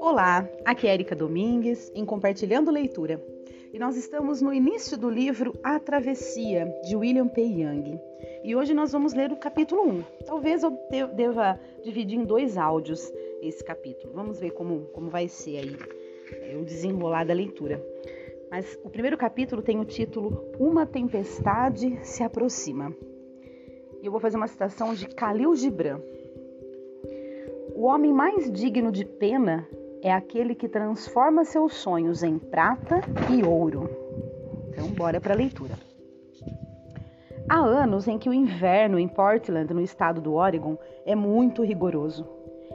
Olá, aqui é Erika Domingues em Compartilhando Leitura. E nós estamos no início do livro A Travessia, de William P. Young. E hoje nós vamos ler o capítulo 1. Talvez eu deva dividir em dois áudios esse capítulo. Vamos ver como, como vai ser aí é, o desenrolar da leitura. Mas o primeiro capítulo tem o título Uma Tempestade se Aproxima. E eu vou fazer uma citação de Khalil Gibran. O homem mais digno de pena é aquele que transforma seus sonhos em prata e ouro. Então, bora para a leitura. Há anos em que o inverno em Portland, no estado do Oregon, é muito rigoroso.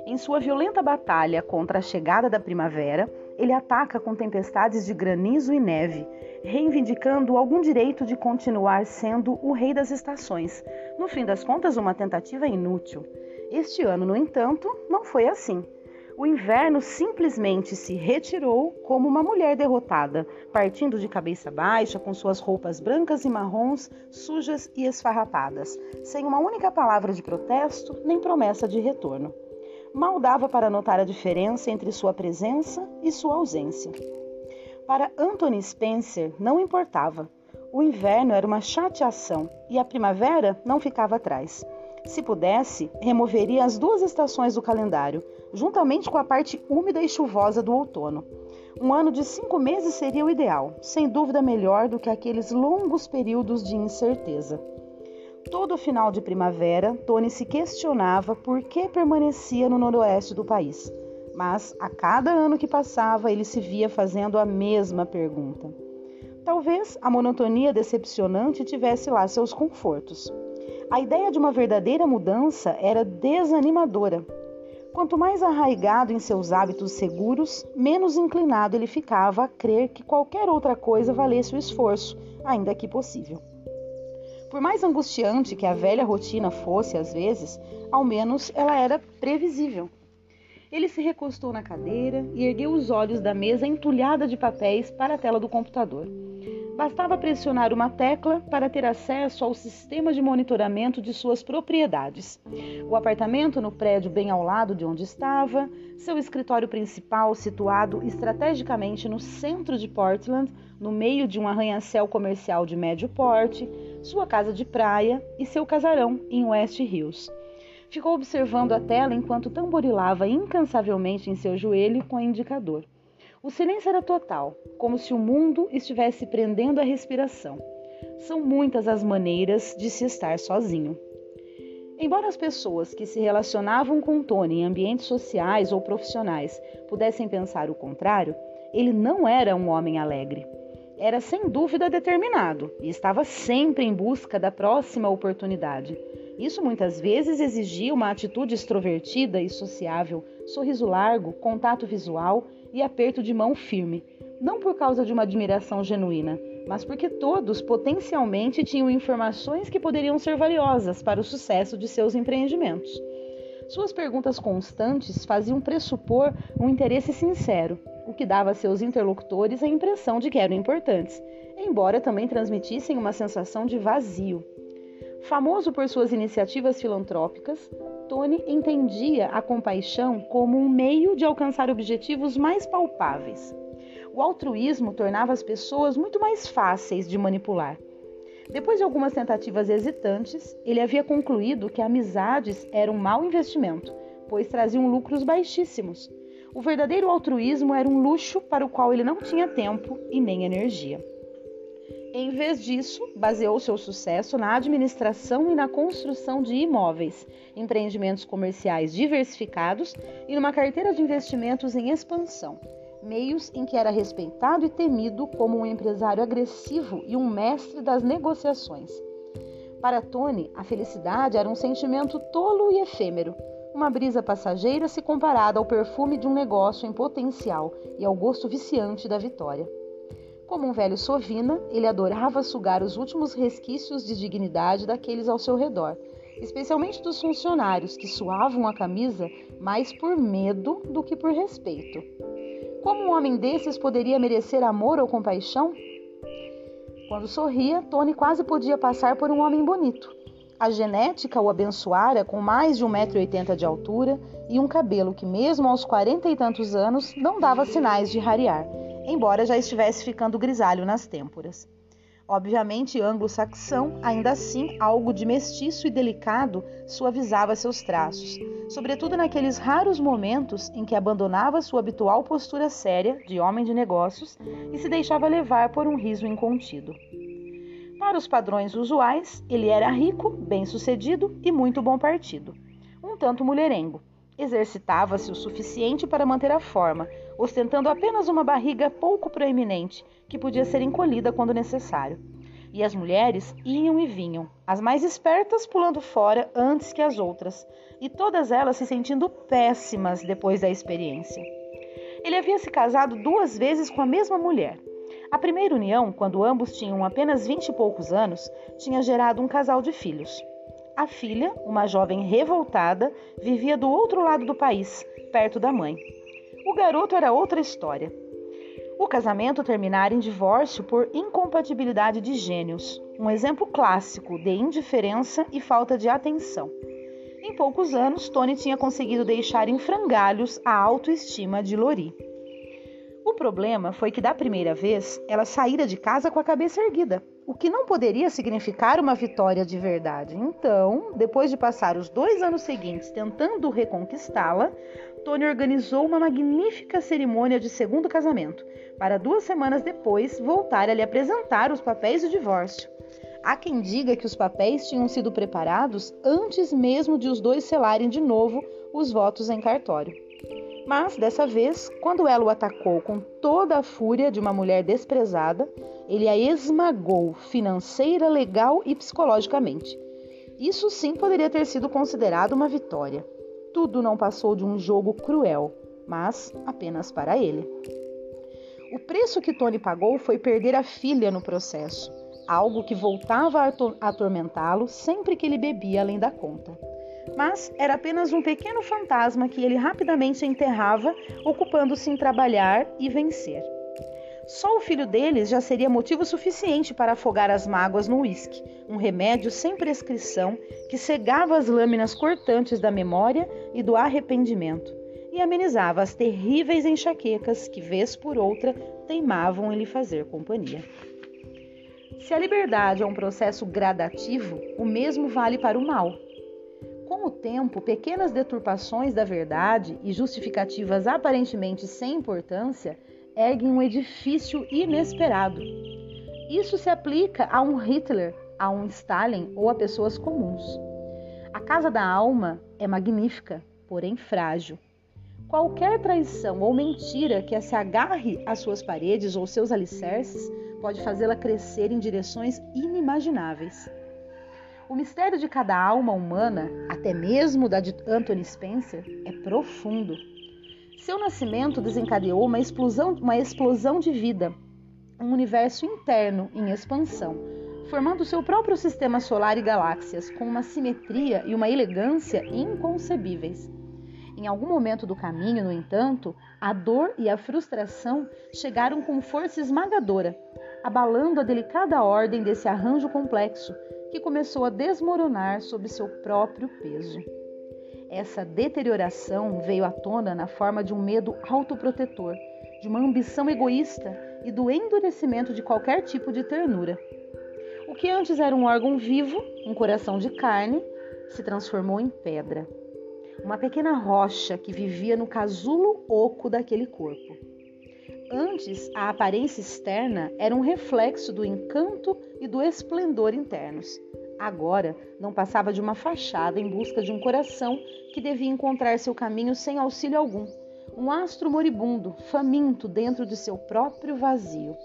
Em sua violenta batalha contra a chegada da primavera, ele ataca com tempestades de granizo e neve, reivindicando algum direito de continuar sendo o rei das estações. No fim das contas, uma tentativa inútil. Este ano, no entanto, não foi assim o inverno simplesmente se retirou como uma mulher derrotada, partindo de cabeça baixa, com suas roupas brancas e marrons, sujas e esfarrapadas, sem uma única palavra de protesto nem promessa de retorno. Mal dava para notar a diferença entre sua presença e sua ausência. Para Anthony Spencer não importava. O inverno era uma chateação e a primavera não ficava atrás. Se pudesse, removeria as duas estações do calendário, juntamente com a parte úmida e chuvosa do outono. Um ano de cinco meses seria o ideal, sem dúvida melhor do que aqueles longos períodos de incerteza. Todo final de primavera, Tony se questionava por que permanecia no noroeste do país. Mas a cada ano que passava, ele se via fazendo a mesma pergunta. Talvez a monotonia decepcionante tivesse lá seus confortos. A ideia de uma verdadeira mudança era desanimadora. Quanto mais arraigado em seus hábitos seguros, menos inclinado ele ficava a crer que qualquer outra coisa valesse o esforço, ainda que possível. Por mais angustiante que a velha rotina fosse às vezes, ao menos ela era previsível. Ele se recostou na cadeira e ergueu os olhos da mesa entulhada de papéis para a tela do computador. Bastava pressionar uma tecla para ter acesso ao sistema de monitoramento de suas propriedades. O apartamento no prédio bem ao lado de onde estava, seu escritório principal situado estrategicamente no centro de Portland, no meio de um arranha-céu comercial de médio porte, sua casa de praia e seu casarão em West Hills. Ficou observando a tela enquanto tamborilava incansavelmente em seu joelho com o indicador. O silêncio era total, como se o mundo estivesse prendendo a respiração. São muitas as maneiras de se estar sozinho. Embora as pessoas que se relacionavam com Tony em ambientes sociais ou profissionais pudessem pensar o contrário, ele não era um homem alegre. Era sem dúvida determinado e estava sempre em busca da próxima oportunidade. Isso muitas vezes exigia uma atitude extrovertida e sociável, sorriso largo, contato visual e aperto de mão firme, não por causa de uma admiração genuína, mas porque todos potencialmente tinham informações que poderiam ser valiosas para o sucesso de seus empreendimentos. Suas perguntas constantes faziam pressupor um interesse sincero, o que dava a seus interlocutores a impressão de que eram importantes, embora também transmitissem uma sensação de vazio. Famoso por suas iniciativas filantrópicas, Tony entendia a compaixão como um meio de alcançar objetivos mais palpáveis. O altruísmo tornava as pessoas muito mais fáceis de manipular. Depois de algumas tentativas hesitantes, ele havia concluído que amizades eram um mau investimento, pois traziam lucros baixíssimos. O verdadeiro altruísmo era um luxo para o qual ele não tinha tempo e nem energia. Em vez disso, baseou seu sucesso na administração e na construção de imóveis, empreendimentos comerciais diversificados e numa carteira de investimentos em expansão, meios em que era respeitado e temido como um empresário agressivo e um mestre das negociações. Para Tony, a felicidade era um sentimento tolo e efêmero, uma brisa passageira se comparada ao perfume de um negócio em potencial e ao gosto viciante da vitória. Como um velho sovina, ele adorava sugar os últimos resquícios de dignidade daqueles ao seu redor, especialmente dos funcionários que suavam a camisa mais por medo do que por respeito. Como um homem desses poderia merecer amor ou compaixão? Quando sorria, Tony quase podia passar por um homem bonito. a genética o abençoara com mais de 1,80m de altura e um cabelo que, mesmo aos quarenta e tantos anos, não dava sinais de rarear, embora já estivesse ficando grisalho nas têmporas. Obviamente, anglo-saxão, ainda assim, algo de mestiço e delicado suavizava seus traços, sobretudo naqueles raros momentos em que abandonava sua habitual postura séria de homem de negócios e se deixava levar por um riso incontido. Para os padrões usuais, ele era rico, bem-sucedido e muito bom partido. Um tanto mulherengo. Exercitava-se o suficiente para manter a forma, ostentando apenas uma barriga pouco proeminente, que podia ser encolhida quando necessário. E as mulheres iam e vinham, as mais espertas pulando fora antes que as outras, e todas elas se sentindo péssimas depois da experiência. Ele havia se casado duas vezes com a mesma mulher. A primeira união, quando ambos tinham apenas vinte e poucos anos, tinha gerado um casal de filhos. A filha, uma jovem revoltada, vivia do outro lado do país, perto da mãe. O garoto era outra história. O casamento terminara em divórcio por incompatibilidade de gênios, um exemplo clássico de indiferença e falta de atenção. Em poucos anos, Tony tinha conseguido deixar em frangalhos a autoestima de Lori. O problema foi que da primeira vez ela saíra de casa com a cabeça erguida, o que não poderia significar uma vitória de verdade. Então, depois de passar os dois anos seguintes tentando reconquistá-la, Tony organizou uma magnífica cerimônia de segundo casamento, para duas semanas depois voltar a lhe apresentar os papéis do divórcio. Há quem diga que os papéis tinham sido preparados antes mesmo de os dois selarem de novo os votos em cartório. Mas, dessa vez, quando ela o atacou com toda a fúria de uma mulher desprezada, ele a esmagou financeira, legal e psicologicamente. Isso sim poderia ter sido considerado uma vitória tudo não passou de um jogo cruel, mas apenas para ele. O preço que Tony pagou foi perder a filha no processo, algo que voltava a atormentá-lo sempre que ele bebia além da conta. Mas era apenas um pequeno fantasma que ele rapidamente enterrava, ocupando-se em trabalhar e vencer. Só o filho deles já seria motivo suficiente para afogar as mágoas no uísque, um remédio sem prescrição que cegava as lâminas cortantes da memória e do arrependimento e amenizava as terríveis enxaquecas que, vez por outra, teimavam em lhe fazer companhia. Se a liberdade é um processo gradativo, o mesmo vale para o mal. Com o tempo, pequenas deturpações da verdade e justificativas aparentemente sem importância erguem um edifício inesperado. Isso se aplica a um Hitler, a um Stalin ou a pessoas comuns. A casa da alma é magnífica, porém frágil. Qualquer traição ou mentira que se agarre às suas paredes ou seus alicerces pode fazê-la crescer em direções inimagináveis. O mistério de cada alma humana, até mesmo da de Anthony Spencer, é profundo. Seu nascimento desencadeou uma explosão, uma explosão de vida, um universo interno em expansão, formando seu próprio sistema solar e galáxias, com uma simetria e uma elegância inconcebíveis. Em algum momento do caminho, no entanto, a dor e a frustração chegaram com força esmagadora, abalando a delicada ordem desse arranjo complexo, que começou a desmoronar sob seu próprio peso. Essa deterioração veio à tona na forma de um medo autoprotetor, de uma ambição egoísta e do endurecimento de qualquer tipo de ternura. O que antes era um órgão vivo, um coração de carne, se transformou em pedra. Uma pequena rocha que vivia no casulo oco daquele corpo. Antes, a aparência externa era um reflexo do encanto e do esplendor internos. Agora não passava de uma fachada em busca de um coração que devia encontrar seu caminho sem auxílio algum. Um astro moribundo, faminto dentro de seu próprio vazio.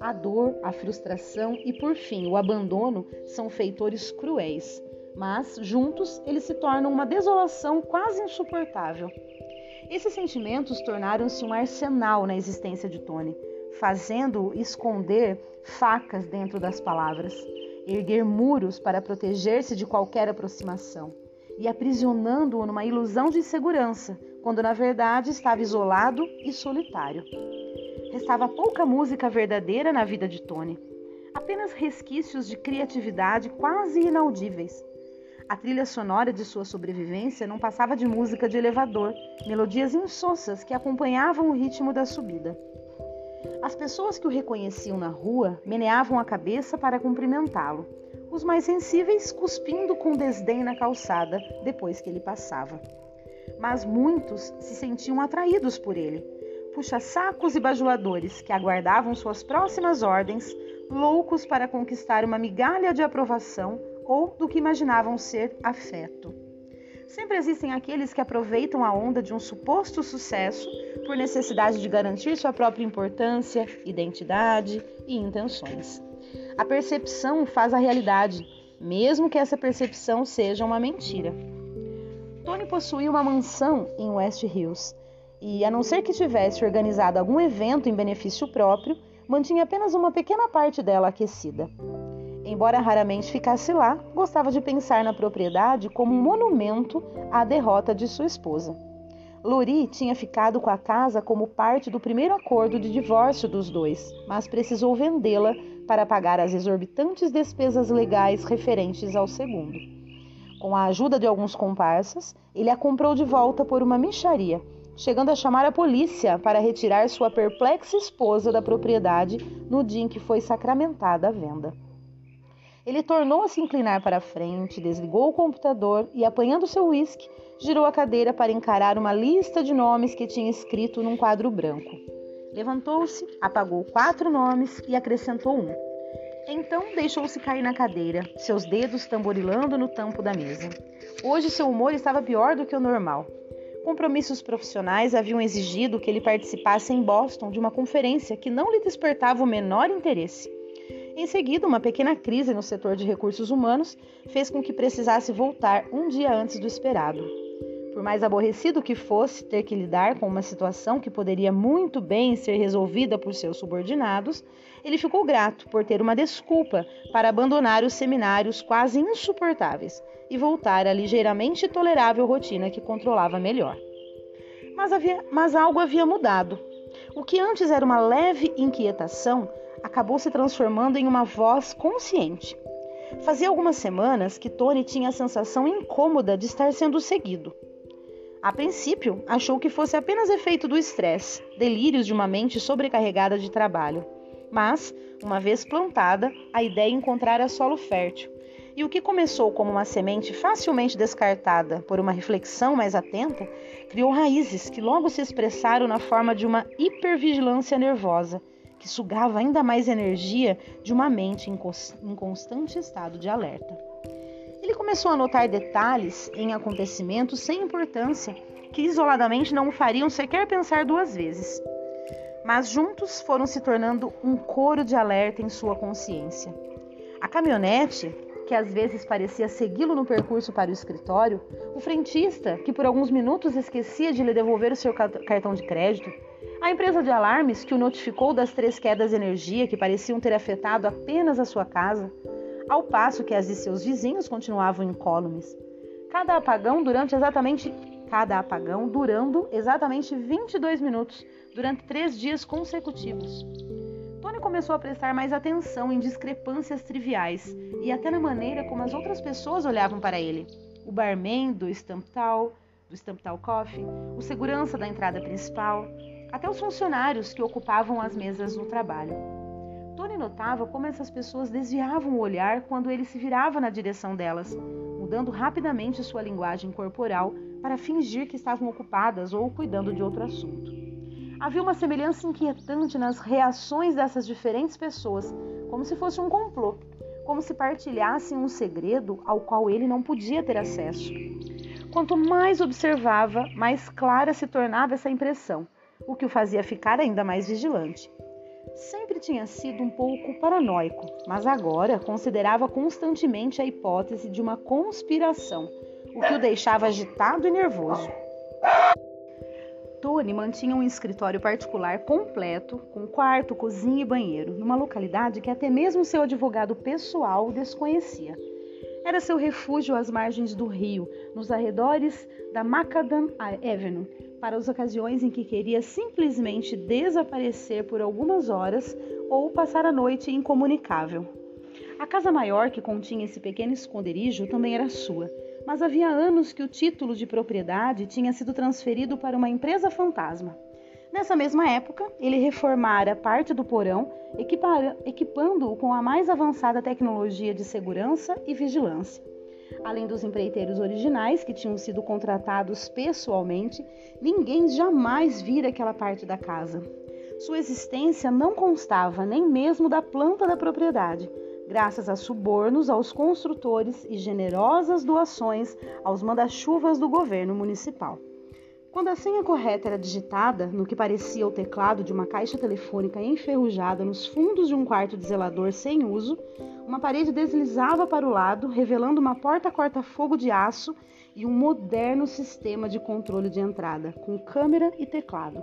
A dor, a frustração e, por fim, o abandono são feitores cruéis, mas juntos eles se tornam uma desolação quase insuportável. Esses sentimentos tornaram-se um arsenal na existência de Tony, fazendo-o esconder facas dentro das palavras erguer muros para proteger-se de qualquer aproximação e aprisionando-o numa ilusão de segurança, quando na verdade estava isolado e solitário. Restava pouca música verdadeira na vida de Tony. apenas resquícios de criatividade quase inaudíveis. A trilha sonora de sua sobrevivência não passava de música de elevador, melodias insossas que acompanhavam o ritmo da subida. As pessoas que o reconheciam na rua meneavam a cabeça para cumprimentá-lo, os mais sensíveis cuspindo com desdém na calçada depois que ele passava. Mas muitos se sentiam atraídos por ele, puxa-sacos e bajuladores que aguardavam suas próximas ordens, loucos para conquistar uma migalha de aprovação ou do que imaginavam ser afeto. Sempre existem aqueles que aproveitam a onda de um suposto sucesso por necessidade de garantir sua própria importância, identidade e intenções. A percepção faz a realidade, mesmo que essa percepção seja uma mentira. Tony possuía uma mansão em West Hills e, a não ser que tivesse organizado algum evento em benefício próprio, mantinha apenas uma pequena parte dela aquecida. Embora raramente ficasse lá, gostava de pensar na propriedade como um monumento à derrota de sua esposa. Lori tinha ficado com a casa como parte do primeiro acordo de divórcio dos dois, mas precisou vendê-la para pagar as exorbitantes despesas legais referentes ao segundo. Com a ajuda de alguns comparsas, ele a comprou de volta por uma micharia chegando a chamar a polícia para retirar sua perplexa esposa da propriedade no dia em que foi sacramentada a venda. Ele tornou a se inclinar para a frente, desligou o computador e, apanhando seu uísque, girou a cadeira para encarar uma lista de nomes que tinha escrito num quadro branco. Levantou-se, apagou quatro nomes e acrescentou um. Então deixou-se cair na cadeira, seus dedos tamborilando no tampo da mesa. Hoje seu humor estava pior do que o normal. Compromissos profissionais haviam exigido que ele participasse em Boston de uma conferência que não lhe despertava o menor interesse. Em seguida, uma pequena crise no setor de recursos humanos fez com que precisasse voltar um dia antes do esperado. Por mais aborrecido que fosse ter que lidar com uma situação que poderia muito bem ser resolvida por seus subordinados, ele ficou grato por ter uma desculpa para abandonar os seminários quase insuportáveis e voltar à ligeiramente tolerável rotina que controlava melhor. Mas, havia, mas algo havia mudado. O que antes era uma leve inquietação acabou se transformando em uma voz consciente. Fazia algumas semanas que Tony tinha a sensação incômoda de estar sendo seguido. A princípio, achou que fosse apenas efeito do estresse, delírios de uma mente sobrecarregada de trabalho. Mas, uma vez plantada, a ideia encontrara solo fértil e o que começou como uma semente facilmente descartada por uma reflexão mais atenta, criou raízes que logo se expressaram na forma de uma hipervigilância nervosa, que sugava ainda mais energia de uma mente em constante estado de alerta. Ele começou a notar detalhes em acontecimentos sem importância que isoladamente não o fariam sequer pensar duas vezes. Mas juntos foram se tornando um coro de alerta em sua consciência. A caminhonete que às vezes parecia segui-lo no percurso para o escritório, o frentista, que por alguns minutos esquecia de lhe devolver o seu cartão de crédito, a empresa de alarmes que o notificou das três quedas de energia que pareciam ter afetado apenas a sua casa, ao passo que as de seus vizinhos continuavam incólumes. Cada apagão durante exatamente cada apagão durando exatamente 22 minutos durante três dias consecutivos. Tony começou a prestar mais atenção em discrepâncias triviais e até na maneira como as outras pessoas olhavam para ele. O barman do Stamptal, do Stamptal Coffee, o segurança da entrada principal, até os funcionários que ocupavam as mesas no trabalho. Tony notava como essas pessoas desviavam o olhar quando ele se virava na direção delas, mudando rapidamente sua linguagem corporal para fingir que estavam ocupadas ou cuidando de outro assunto. Havia uma semelhança inquietante nas reações dessas diferentes pessoas, como se fosse um complô, como se partilhassem um segredo ao qual ele não podia ter acesso. Quanto mais observava, mais clara se tornava essa impressão, o que o fazia ficar ainda mais vigilante. Sempre tinha sido um pouco paranoico, mas agora considerava constantemente a hipótese de uma conspiração, o que o deixava agitado e nervoso. Tony mantinha um escritório particular completo, com quarto, cozinha e banheiro, numa localidade que até mesmo seu advogado pessoal desconhecia. Era seu refúgio às margens do rio, nos arredores da Macadam Avenue, para as ocasiões em que queria simplesmente desaparecer por algumas horas ou passar a noite incomunicável. A casa maior que continha esse pequeno esconderijo também era sua, mas havia anos que o título de propriedade tinha sido transferido para uma empresa fantasma. Nessa mesma época, ele reformara parte do porão, equipando-o com a mais avançada tecnologia de segurança e vigilância. Além dos empreiteiros originais, que tinham sido contratados pessoalmente, ninguém jamais vira aquela parte da casa. Sua existência não constava nem mesmo da planta da propriedade, graças a subornos aos construtores e generosas doações aos manda-chuvas do governo municipal. Quando a senha correta era digitada no que parecia o teclado de uma caixa telefônica enferrujada nos fundos de um quarto de zelador sem uso, uma parede deslizava para o lado, revelando uma porta corta-fogo de aço e um moderno sistema de controle de entrada, com câmera e teclado.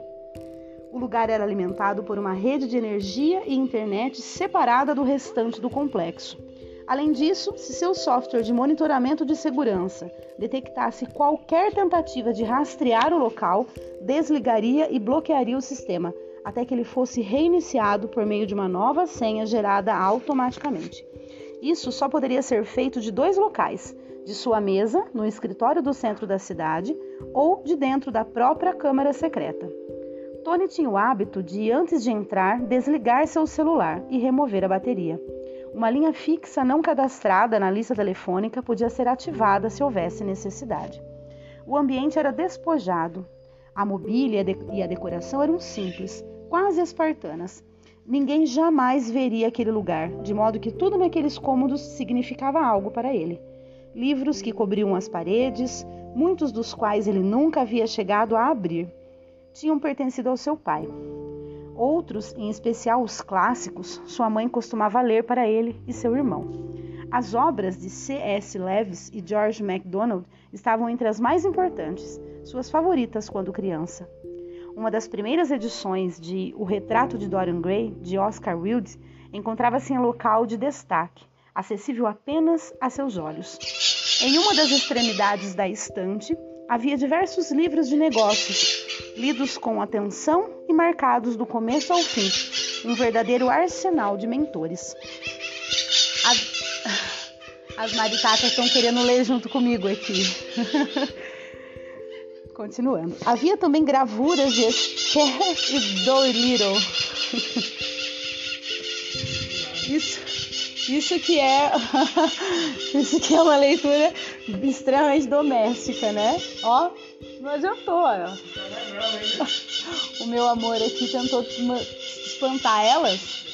O lugar era alimentado por uma rede de energia e internet separada do restante do complexo. Além disso, se seu software de monitoramento de segurança detectasse qualquer tentativa de rastrear o local, desligaria e bloquearia o sistema, até que ele fosse reiniciado por meio de uma nova senha gerada automaticamente. Isso só poderia ser feito de dois locais: de sua mesa, no escritório do centro da cidade, ou de dentro da própria câmara secreta. Tony tinha o hábito de, antes de entrar, desligar seu celular e remover a bateria. Uma linha fixa não cadastrada na lista telefônica podia ser ativada se houvesse necessidade. O ambiente era despojado. A mobília e a decoração eram simples, quase espartanas. Ninguém jamais veria aquele lugar, de modo que tudo naqueles cômodos significava algo para ele. Livros que cobriam as paredes, muitos dos quais ele nunca havia chegado a abrir, tinham pertencido ao seu pai. Outros, em especial os clássicos, sua mãe costumava ler para ele e seu irmão. As obras de C.S. Lewis e George MacDonald estavam entre as mais importantes, suas favoritas quando criança. Uma das primeiras edições de O Retrato de Dorian Gray, de Oscar Wilde, encontrava-se em local de destaque, acessível apenas a seus olhos. Em uma das extremidades da estante havia diversos livros de negócios, lidos com atenção e marcados do começo ao fim, um verdadeiro arsenal de mentores. As, as maricacas estão querendo ler junto comigo aqui. Continuando. Havia também gravuras de Esquer e Dolittle. Isso, isso que é isso que é uma leitura extremamente doméstica, né? Ó, não adiantou, ó. O meu amor aqui tentou espantar elas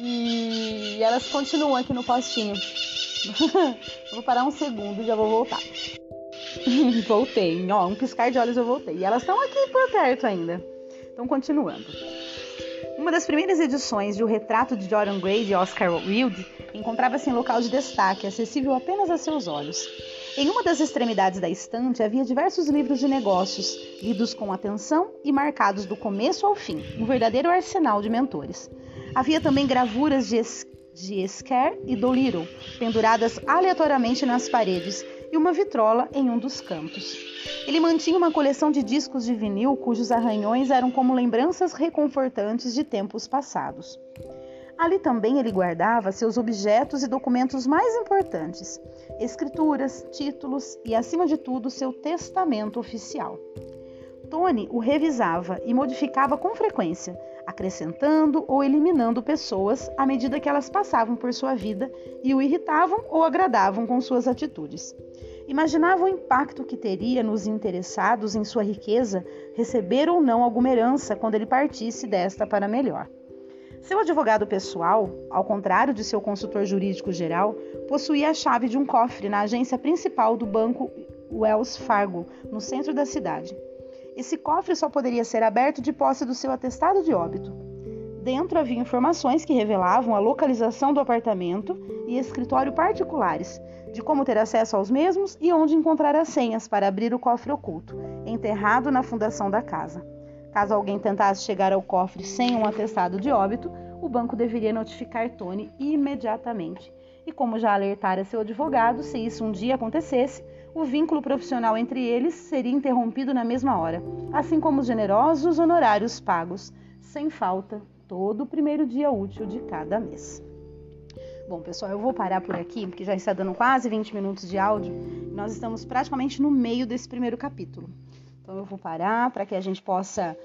e elas continuam aqui no postinho. vou parar um segundo e já vou voltar. voltei, ó, um piscar de olhos eu voltei. E elas estão aqui por perto ainda. Então, continuando. Uma das primeiras edições de O Retrato de Dorian Gray de Oscar Wilde encontrava-se em local de destaque, acessível apenas a seus olhos. Em uma das extremidades da estante havia diversos livros de negócios, lidos com atenção e marcados do começo ao fim, um verdadeiro arsenal de mentores. Havia também gravuras de, es de Esquer e Dolittle, penduradas aleatoriamente nas paredes, e uma vitrola em um dos cantos. Ele mantinha uma coleção de discos de vinil cujos arranhões eram como lembranças reconfortantes de tempos passados. Ali também ele guardava seus objetos e documentos mais importantes, escrituras, títulos e, acima de tudo, seu testamento oficial. Tony o revisava e modificava com frequência, acrescentando ou eliminando pessoas à medida que elas passavam por sua vida e o irritavam ou agradavam com suas atitudes. Imaginava o impacto que teria nos interessados em sua riqueza receber ou não alguma herança quando ele partisse desta para melhor. Seu advogado pessoal, ao contrário de seu consultor jurídico geral, possuía a chave de um cofre na agência principal do banco Wells Fargo, no centro da cidade. Esse cofre só poderia ser aberto de posse do seu atestado de óbito. Dentro havia informações que revelavam a localização do apartamento e escritório particulares, de como ter acesso aos mesmos e onde encontrar as senhas para abrir o cofre oculto, enterrado na fundação da casa. Caso alguém tentasse chegar ao cofre sem um atestado de óbito, o banco deveria notificar Tony imediatamente. E como já alertara seu advogado, se isso um dia acontecesse, o vínculo profissional entre eles seria interrompido na mesma hora, assim como os generosos honorários pagos, sem falta, todo o primeiro dia útil de cada mês. Bom, pessoal, eu vou parar por aqui, porque já está dando quase 20 minutos de áudio. E nós estamos praticamente no meio desse primeiro capítulo. Então eu vou parar para que a gente possa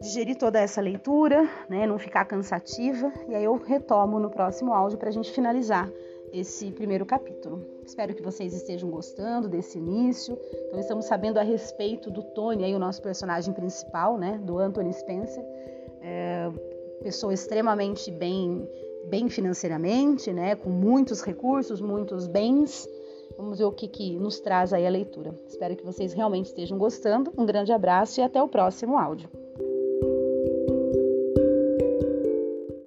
digerir toda essa leitura, né, não ficar cansativa, e aí eu retomo no próximo áudio para a gente finalizar esse primeiro capítulo. Espero que vocês estejam gostando desse início. Então estamos sabendo a respeito do Tony, aí o nosso personagem principal, né, do Anthony Spencer, é, pessoa extremamente bem, bem financeiramente, né, com muitos recursos, muitos bens. Vamos ver o que, que nos traz aí a leitura. Espero que vocês realmente estejam gostando. Um grande abraço e até o próximo áudio.